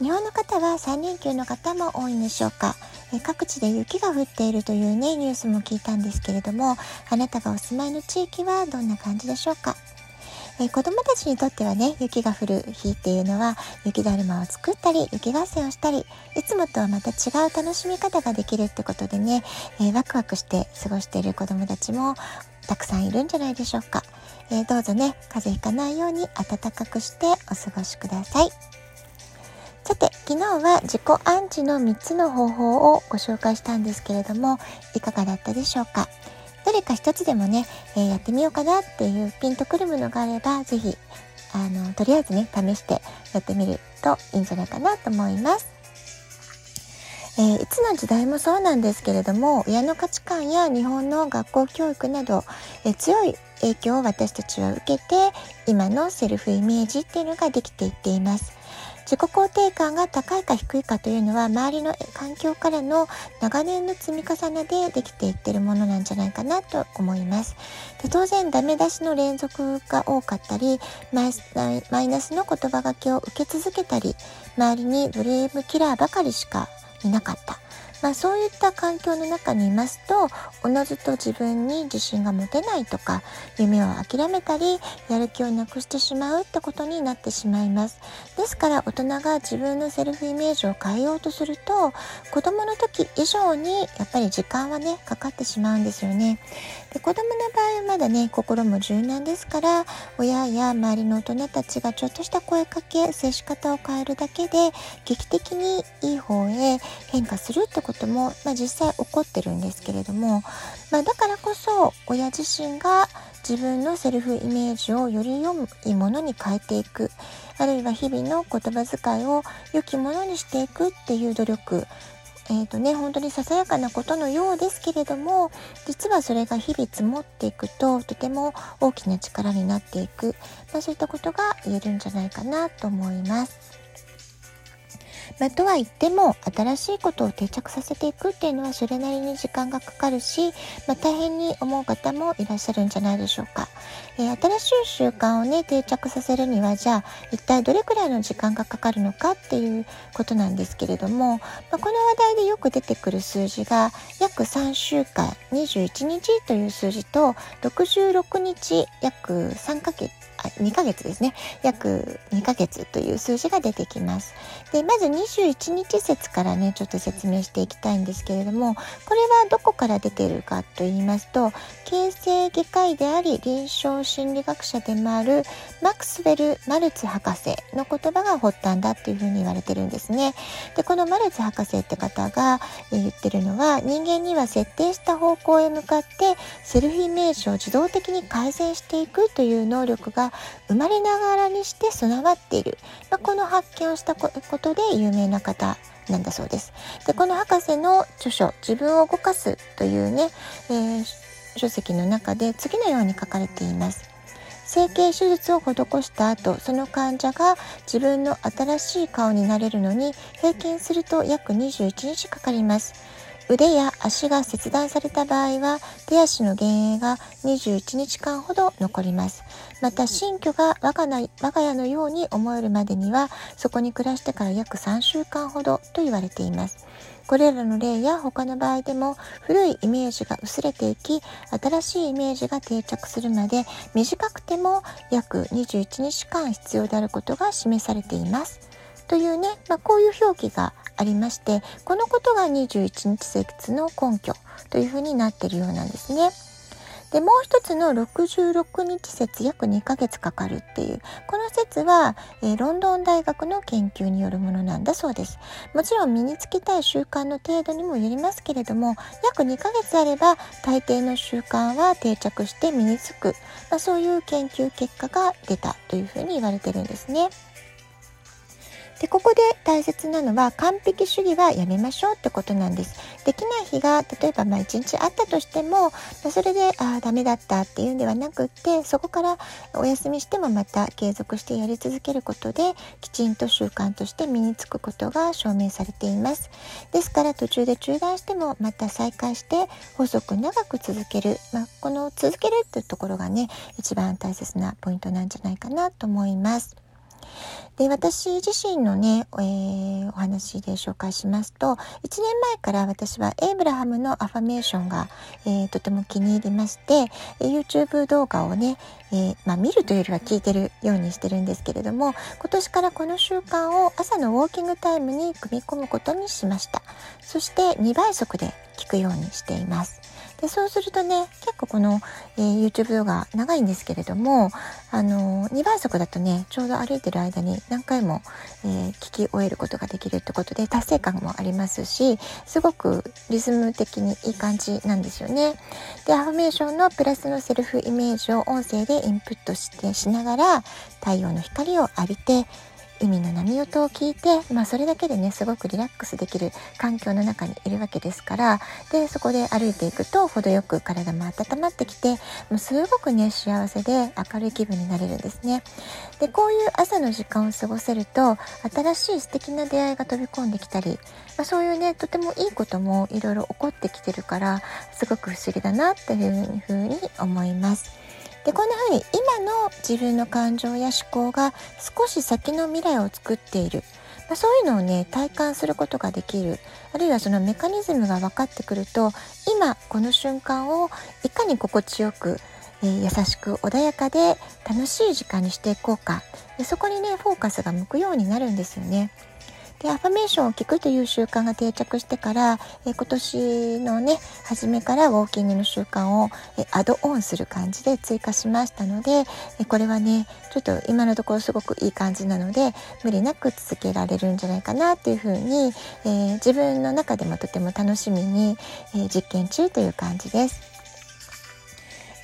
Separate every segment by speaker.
Speaker 1: 日本の方は3連休の方も多いんでしょうか？え各地で雪が降っているというね、ニュースも聞いたんですけれども、あなたがお住まいの地域はどんな感じでしょうか？え子供たちにとってはね、雪が降る日っていうのは、雪だるまを作ったり、雪合戦をしたり、いつもとはまた違う楽しみ方ができるってことでね、え、ワクワクして過ごしている子供たちもたくさんいるんじゃないでしょうか？えー、どうぞね、風邪ひかないように暖かくしてお過ごしください。さて、昨日は自己暗示の3つの方法をご紹介したんですけれども、いかがだったでしょうか？どれか一つでもね、えー、やってみようかなっていうピンとくるものがあれば、ぜひ、あの、とりあえずね、試してやってみるといいんじゃないかなと思います。えー、いつの時代もそうなんですけれども親の価値観や日本の学校教育など、えー、強い影響を私たちは受けて今のセルフイメージっていうのができていっています。自己肯定感が高いか低いかというのは周りの環境からの長年の積み重ねでできていってるものなんじゃないかなと思います。で当然ダメ出しの連続が多かったりマイナスの言葉がけを受け続けたり周りにドリームキラーばかりしかいなかった。まあ、そういった環境の中にいますとおのずと自分に自信が持てないとか夢を諦めたりやる気をなくしてしまうってことになってしまいます。ですから大人が自分のセルフイメージを変えようとすると子供の時以上にやっぱり時間はねかかってしまうんですよね。で子供の場合はまだね心も柔軟ですから親や周りの大人たちがちょっとした声かけ接し方を変えるだけで劇的にいい方へ変化するってことも、まあ、実際起こってるんですけれども、まあ、だからこそ親自身が自分のセルフイメージをより良いものに変えていくあるいは日々の言葉遣いを良きものにしていくっていう努力えーとね、本当にささやかなことのようですけれども実はそれが日々積もっていくととても大きな力になっていく、まあ、そういったことが言えるんじゃないかなと思います。まあ、とは言っても新しいことを定着させていくっていうのはそれなりに時間がかかるし、まあ、大変に思う方もいらっしゃるんじゃないでしょうか。えー、新しい習慣をね定着させるにはじゃあ一体どれくらいの時間がかかるのかっていうことなんですけれども、まあ、この話題でよく出てくる数字が約3週間21日という数字と66日約3ヶ月2ヶ月ですね。約2ヶ月という数字が出てきます。で、まず21日説からね、ちょっと説明していきたいんですけれども、これはどこから出てるかと言いますと、形成外科医であり臨床心理学者でもあるマクスウェル・マルツ博士の言葉が発端だっていうふうに言われてるんですね。で、このマルツ博士って方が言ってるのは、人間には設定した方向へ向かってセルフイメージを自動的に改善していくという能力が生まれながらにして備わっている、まあ、この発見をしたことで有名な方なんだそうです。でこの博士の著書「自分を動かす」というね、えー、書籍の中で次のように書かれています。整形手術を施した後その患者が自分の新しい顔になれるのに平均すると約21日かかります。腕や足が切断された場合は手足の幻影が21日間ほど残ります。また新居が我が我が家のように思えるまでにはそこに暮らしてから約3週間ほどと言われています。これらの例や他の場合でも古いイメージが薄れていき新しいイメージが定着するまで短くても約21日間必要であることが示されています。というね、まあ、こういう表記がありましてこのことが21日説の根拠というふうになっているようなんですね。でもう一つの66日説約2ヶ月かかるっていうこの説は、えー、ロンドン大学の研究によるものなんだそうですもちろん身につけたい習慣の程度にもよりますけれども約2ヶ月あれば大抵の習慣は定着して身につく、まあ、そういう研究結果が出たというふうに言われてるんですね。でここで大切なのは完璧主義はやめましょうってことなんです。できない日が例えばまあ1日あったとしても、ま、それでああダメだったっていうんではなくってそこからお休みしてもまた継続してやり続けることできちんと習慣として身につくことが証明されています。ですから途中で中断してもまた再開して細く長く続ける、まあ、この続けるっていうところがね一番大切なポイントなんじゃないかなと思います。で私自身のね、えー、お話で紹介しますと1年前から私はエイブラハムのアファメーションが、えー、とても気に入りまして YouTube 動画をね、えー、まあ、見るというよりは聞いてるようにしてるんですけれども今年からこの習慣を朝のウォーキングタイムに組み込むことにしました。そして2倍速で聞くようにしています。でそうするとね結構この、えー、YouTube 動画長いんですけれどもあの2倍速だとねちょうど歩いてる間に何回も、えー、聞き終えることができるってことで達成感もありますしすごくリズム的にいい感じなんですよね。でアファメーションのプラスのセルフイメージを音声でインプットしてしながら太陽の光を浴びて海の波音を聞いて、まあ、それだけでねすごくリラックスできる環境の中にいるわけですからでそこで歩いていくと程よく体も温まってきてもうすごくね幸せで明るい気分になれるんですね。でこういう朝の時間を過ごせると新しい素敵な出会いが飛び込んできたり、まあ、そういうねとてもいいこともいろいろ起こってきてるからすごく不思議だなっていうふうに思います。でこんな風に今の自分の感情や思考が少し先の未来を作っている、まあ、そういうのをね体感することができる。あるいはそのメカニズムが分かってくると今この瞬間をいかに心地よくえー、優しく穏やかで楽しい時間にしていこうか。でそこにねフォーカスが向くようになるんですよね。でアファメーションを聞くという習慣が定着してから、え今年のね初めからウォーキングの習慣を、えアドオンする感じで追加しましたので、えこれはねちょっと今のところすごくいい感じなので無理なく続けられるんじゃないかなっていうふうに、えー、自分の中でもとても楽しみに、えー、実験中という感じです。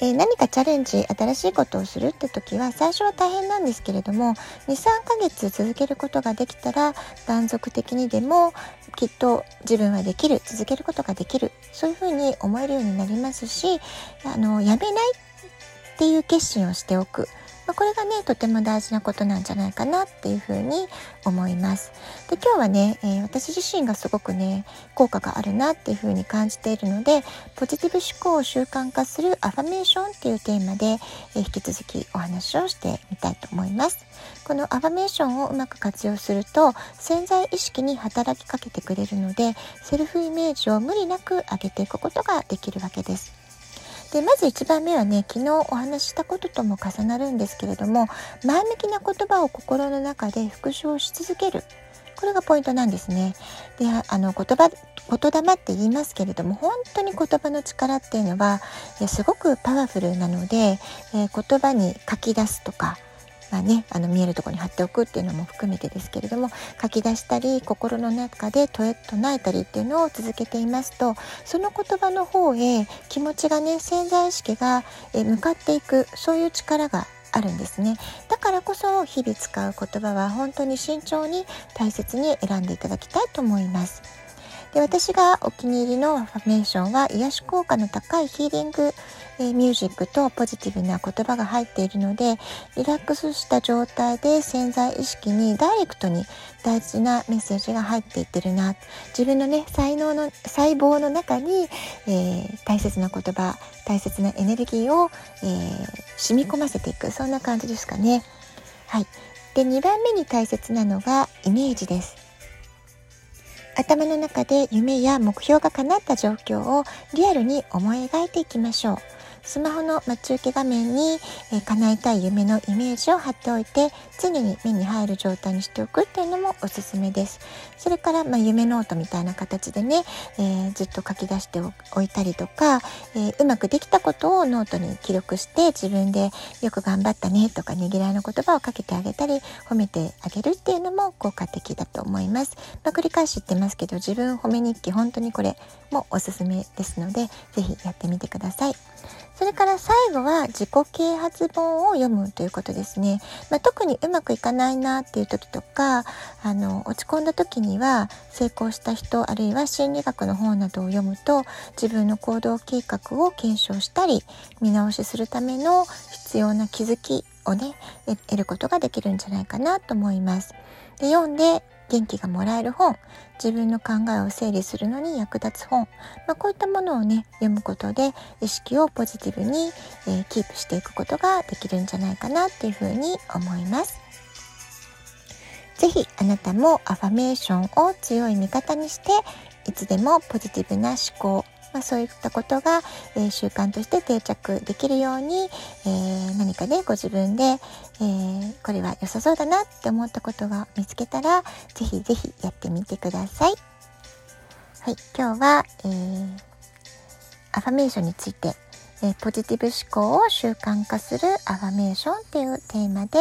Speaker 1: えー、何かチャレンジ新しいことをするって時は最初は大変なんですけれども23ヶ月続けることができたら断続的にでもきっと自分はできる続けることができるそういうふうに思えるようになりますしあのやめないっていう決心をしておく。まあ、これがねとても大事なことなんじゃないかなっていうふうに思います。で今日はね、えー、私自身がすごくね効果があるなっていうふうに感じているのでポジティブ思考を習慣化するアファメーションっていうテーマで、えー、引き続きお話をしてみたいと思います。このアファメーションをうまく活用すると潜在意識に働きかけてくれるのでセルフイメージを無理なく上げていくことができるわけです。でまず1番目はね昨日お話ししたこととも重なるんですけれども前向きな言葉を心の中で復唱し続けるこれがポイントなんですね。であの言葉言霊って言いますけれども本当に言葉の力っていうのはすごくパワフルなので、えー、言葉に書き出すとかまあね、あの見えるとこに貼っておくっていうのも含めてですけれども書き出したり心の中で唱えたりっていうのを続けていますとその言葉の方へ気持ちがね潜在意識が向かっていくそういう力があるんですね。だからこそ日々使う言葉は本当に慎重に大切に選んでいただきたいと思います。で私がお気に入りのアファメーションは癒し効果の高いヒーリングえ、ミュージックとポジティブな言葉が入っているのでリラックスした状態で潜在意識にダイレクトに大事なメッセージが入っていってるな自分のね才能の細胞の中に、えー、大切な言葉大切なエネルギーを、えー、染み込ませていくそんな感じですかね。はい、で2番目に大切なのがイメージです。頭の中で夢や目標が叶った状況をリアルに思い描いていきましょう。スマホの待ち受け画面に、えー、叶えたい夢のイメージを貼っておいて常に目に入る状態にしておくっていうのもおすすめです。それから、まあ、夢ノートみたいな形でね、えー、ずっと書き出しておいたりとか、えー、うまくできたことをノートに記録して自分でよく頑張ったねとかねぎらいの言葉をかけてあげたり褒めてあげるっていうのも効果的だと思います、まあ、繰り返し言ってますけど自分褒め日記本当にこれもおすすめですので是非やってみてください。それから最後は自己啓発本を読むということですね。まあ、特にうまくいかないなっていう時とか、あの、落ち込んだ時には成功した人、あるいは心理学の本などを読むと自分の行動計画を検証したり、見直しするための必要な気づきをね、得ることができるんじゃないかなと思います。で読んで元気がもらえる本自分の考えを整理するのに役立つ本、まあ、こういったものをね読むことで意識をポジティブに、えー、キープしていくことができるんじゃないかなっていうふうに思います。ぜひあなたもアファメーションを強い味方にしていつでもポジティブな思考まあ、そういったことが、え、習慣として定着できるように、え、何かねご自分で、え、これは良さそうだなって思ったことが見つけたら是非是非やってみてください。はい、今日は、えー、アファメーションについてえポジティブ思考を習慣化するアファメーションっていうテーマで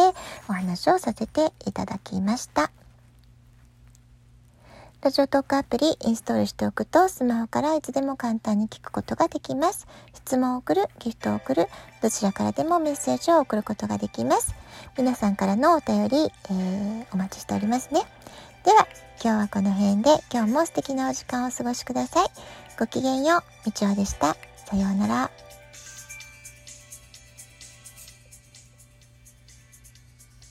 Speaker 1: お話をさせていただきました。ラジオトークアプリインストールしておくとスマホからいつでも簡単に聞くことができます。質問を送る、ギフトを送る、どちらからでもメッセージを送ることができます。皆さんからのお便り、えー、お待ちしておりますね。では、今日はこの辺で今日も素敵なお時間をお過ごしください。ごきげんよう、みちおでした。さようなら。